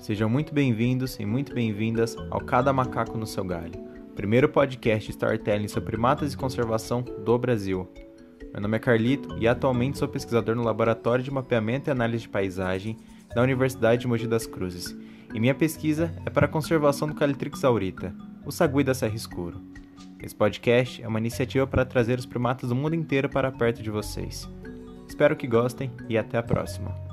Sejam muito bem-vindos e muito bem-vindas ao Cada Macaco no Seu Galho, primeiro podcast de storytelling sobre primatas e conservação do Brasil. Meu nome é Carlito e atualmente sou pesquisador no Laboratório de Mapeamento e Análise de Paisagem da Universidade de Mogi das Cruzes, e minha pesquisa é para a conservação do Calitrix aurita, o sagui da Serra Escuro. Esse podcast é uma iniciativa para trazer os primatas do mundo inteiro para perto de vocês. Espero que gostem e até a próxima.